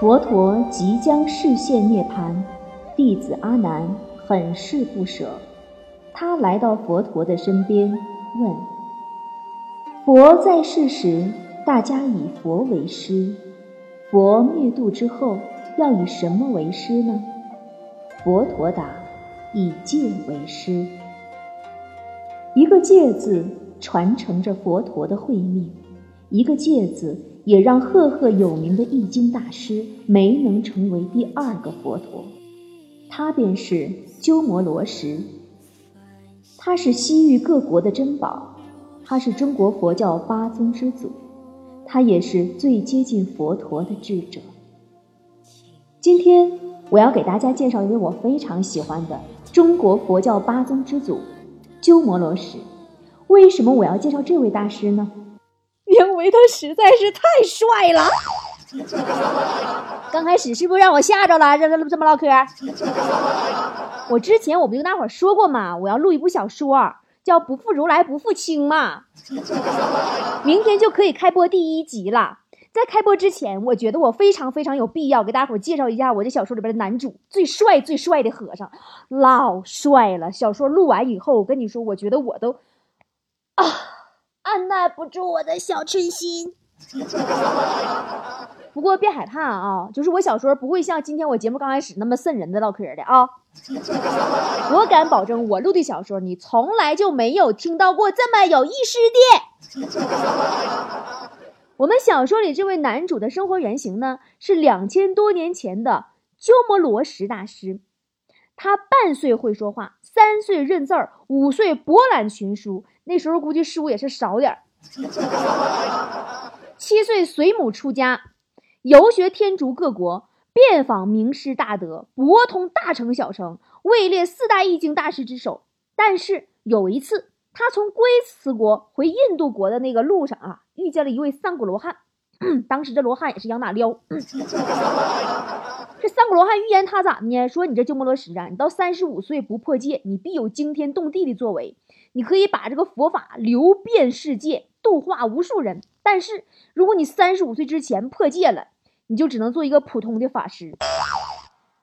佛陀即将示现涅槃，弟子阿难很是不舍。他来到佛陀的身边，问：“佛在世时，大家以佛为师；佛灭度之后，要以什么为师呢？”佛陀答：“以戒为师。”一个“戒”字传承着佛陀的慧命，一个“戒”字也让赫赫有名的易经大师没能成为第二个佛陀，他便是鸠摩罗什。他是西域各国的珍宝，他是中国佛教八宗之祖，他也是最接近佛陀的智者。今天我要给大家介绍一位我非常喜欢的中国佛教八宗之祖。鸠摩罗什，为什么我要介绍这位大师呢？因为他实在是太帅了。刚开始是不是让我吓着了？这这这么唠嗑？我之前我不跟大伙说过嘛，我要录一部小说，叫《不负如来不负卿》嘛。明天就可以开播第一集了。在开播之前，我觉得我非常非常有必要给大伙介绍一下我这小说里边的男主，最帅最帅的和尚，老帅了。小说录完以后，我跟你说，我觉得我都啊按耐不住我的小春心。不过别害怕啊，就是我小说不会像今天我节目刚开始那么瘆人的唠嗑的啊。我敢保证，我录的小说你从来就没有听到过这么有意思的。我们小说里这位男主的生活原型呢，是两千多年前的鸠摩罗什大师。他半岁会说话，三岁认字儿，五岁博览群书。那时候估计书也是少点儿。七岁随母出家，游学天竺各国，遍访名师大德，博通大乘小乘，位列四大易经大师之首。但是有一次，他从龟兹国回印度国的那个路上啊。遇见了一位三国罗汉，当时这罗汉也是杨大撩。这三古罗汉预言他咋的呢？说你这鸠摩罗什啊，你到三十五岁不破戒，你必有惊天动地的作为，你可以把这个佛法流遍世界，度化无数人。但是如果你三十五岁之前破戒了，你就只能做一个普通的法师。